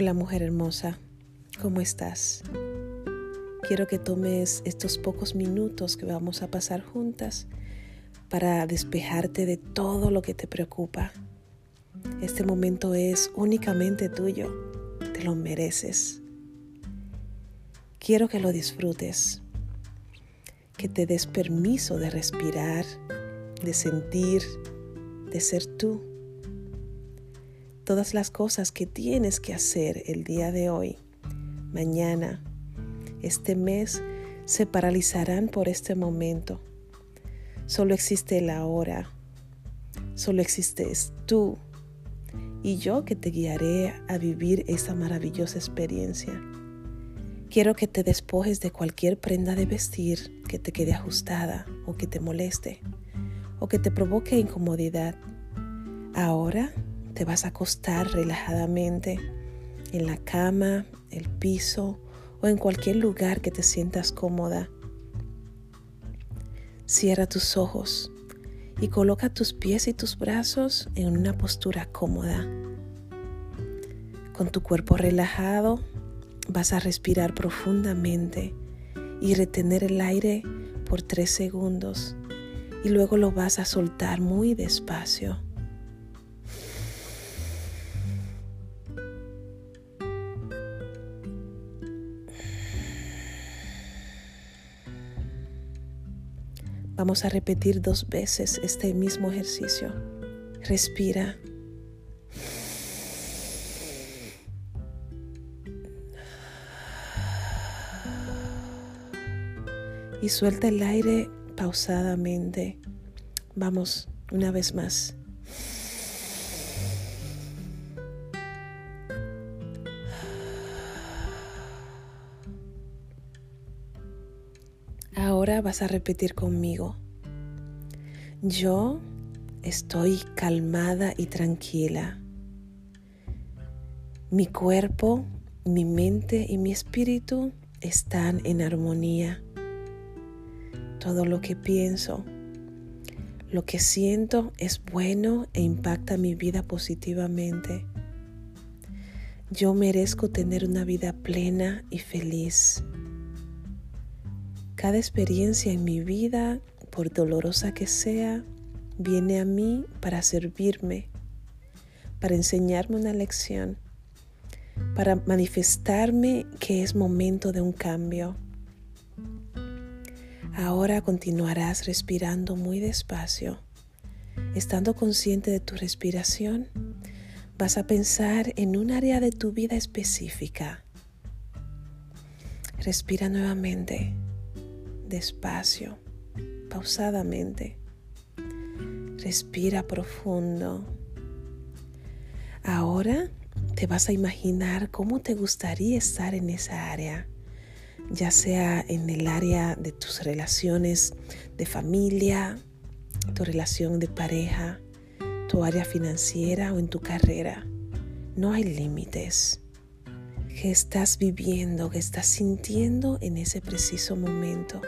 Hola mujer hermosa, ¿cómo estás? Quiero que tomes estos pocos minutos que vamos a pasar juntas para despejarte de todo lo que te preocupa. Este momento es únicamente tuyo, te lo mereces. Quiero que lo disfrutes, que te des permiso de respirar, de sentir, de ser tú todas las cosas que tienes que hacer el día de hoy, mañana, este mes, se paralizarán por este momento. Solo existe el ahora, solo existes tú y yo que te guiaré a vivir esa maravillosa experiencia. Quiero que te despojes de cualquier prenda de vestir que te quede ajustada o que te moleste o que te provoque incomodidad. Ahora te vas a acostar relajadamente en la cama, el piso o en cualquier lugar que te sientas cómoda. Cierra tus ojos y coloca tus pies y tus brazos en una postura cómoda. Con tu cuerpo relajado vas a respirar profundamente y retener el aire por tres segundos y luego lo vas a soltar muy despacio. Vamos a repetir dos veces este mismo ejercicio. Respira. Y suelta el aire pausadamente. Vamos, una vez más. Ahora vas a repetir conmigo. Yo estoy calmada y tranquila. Mi cuerpo, mi mente y mi espíritu están en armonía. Todo lo que pienso, lo que siento es bueno e impacta mi vida positivamente. Yo merezco tener una vida plena y feliz. Cada experiencia en mi vida, por dolorosa que sea, viene a mí para servirme, para enseñarme una lección, para manifestarme que es momento de un cambio. Ahora continuarás respirando muy despacio. Estando consciente de tu respiración, vas a pensar en un área de tu vida específica. Respira nuevamente despacio, pausadamente. Respira profundo. Ahora te vas a imaginar cómo te gustaría estar en esa área, ya sea en el área de tus relaciones de familia, tu relación de pareja, tu área financiera o en tu carrera. No hay límites. ¿Qué estás viviendo, qué estás sintiendo en ese preciso momento?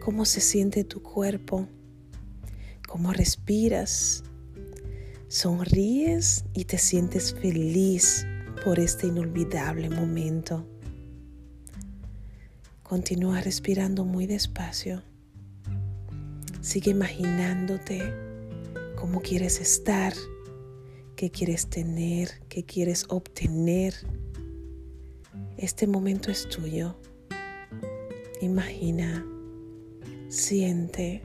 Cómo se siente tu cuerpo, cómo respiras, sonríes y te sientes feliz por este inolvidable momento. Continúa respirando muy despacio. Sigue imaginándote cómo quieres estar, qué quieres tener, qué quieres obtener. Este momento es tuyo. Imagina Siente,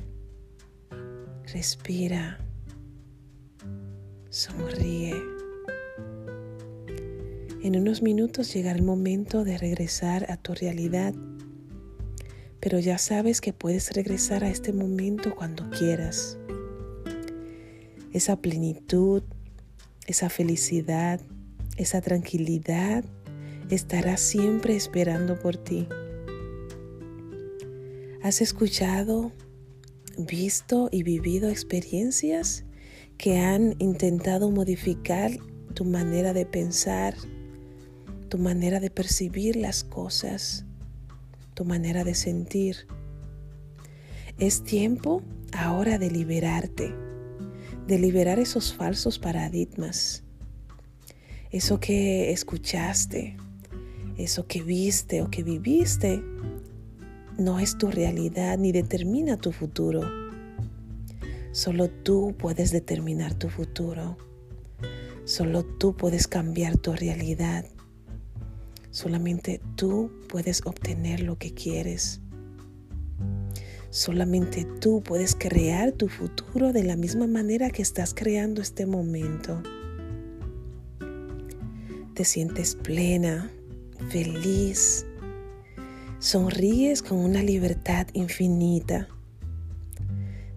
respira, sonríe. En unos minutos llegará el momento de regresar a tu realidad, pero ya sabes que puedes regresar a este momento cuando quieras. Esa plenitud, esa felicidad, esa tranquilidad estará siempre esperando por ti. ¿Has escuchado, visto y vivido experiencias que han intentado modificar tu manera de pensar, tu manera de percibir las cosas, tu manera de sentir? Es tiempo ahora de liberarte, de liberar esos falsos paradigmas, Eso que escuchaste, eso que viste o que viviste, no es tu realidad ni determina tu futuro. Solo tú puedes determinar tu futuro. Solo tú puedes cambiar tu realidad. Solamente tú puedes obtener lo que quieres. Solamente tú puedes crear tu futuro de la misma manera que estás creando este momento. Te sientes plena, feliz, sonríes con una libertad infinita.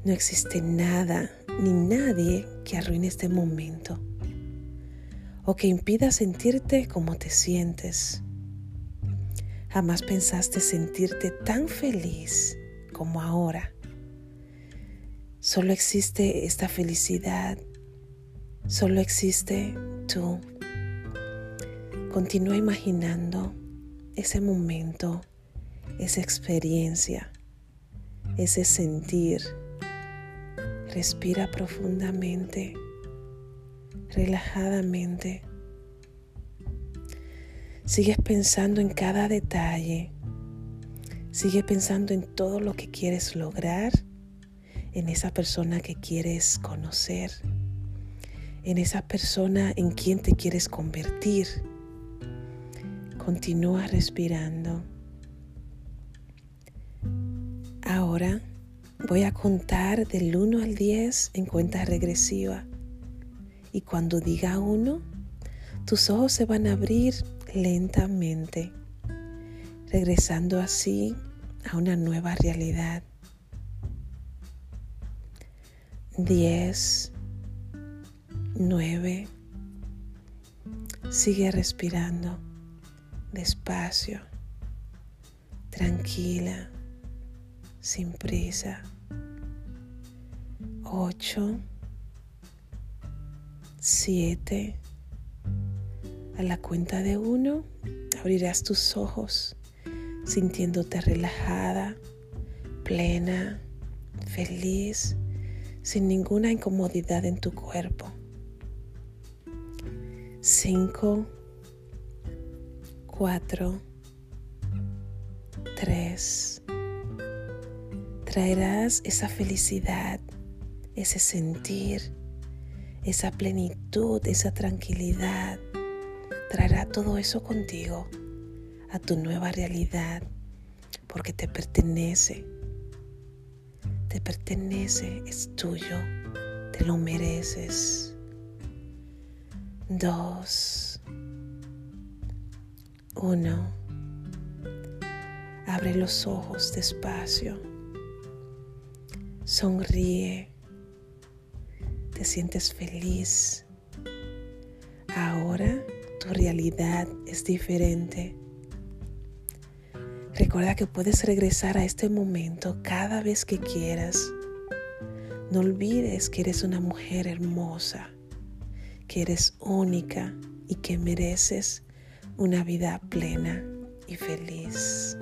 No existe nada ni nadie que arruine este momento o que impida sentirte como te sientes. Jamás pensaste sentirte tan feliz como ahora. Solo existe esta felicidad. Solo existe tú. Continúa imaginando ese momento, esa experiencia, ese sentir. Respira profundamente, relajadamente. Sigues pensando en cada detalle Sigue pensando en todo lo que quieres lograr, en esa persona que quieres conocer, en esa persona en quien te quieres convertir. Continúa respirando. Ahora voy a contar del 1 al 10 en cuenta regresiva. Y cuando diga 1, tus ojos se van a abrir lentamente, regresando así a una nueva realidad. 10, 9, sigue respirando despacio, tranquila, sin prisa. 8, 7, a la cuenta de uno abrirás tus ojos sintiéndote relajada, plena, feliz, sin ninguna incomodidad en tu cuerpo. 5, 4, 3. Traerás esa felicidad, ese sentir, esa plenitud, esa tranquilidad. Traerá todo eso contigo a tu nueva realidad porque te pertenece. Te pertenece, es tuyo, te lo mereces. Dos. Uno. Abre los ojos despacio. Sonríe. Te sientes feliz. Ahora tu realidad es diferente. Recuerda que puedes regresar a este momento cada vez que quieras. No olvides que eres una mujer hermosa, que eres única y que mereces una vida plena y feliz.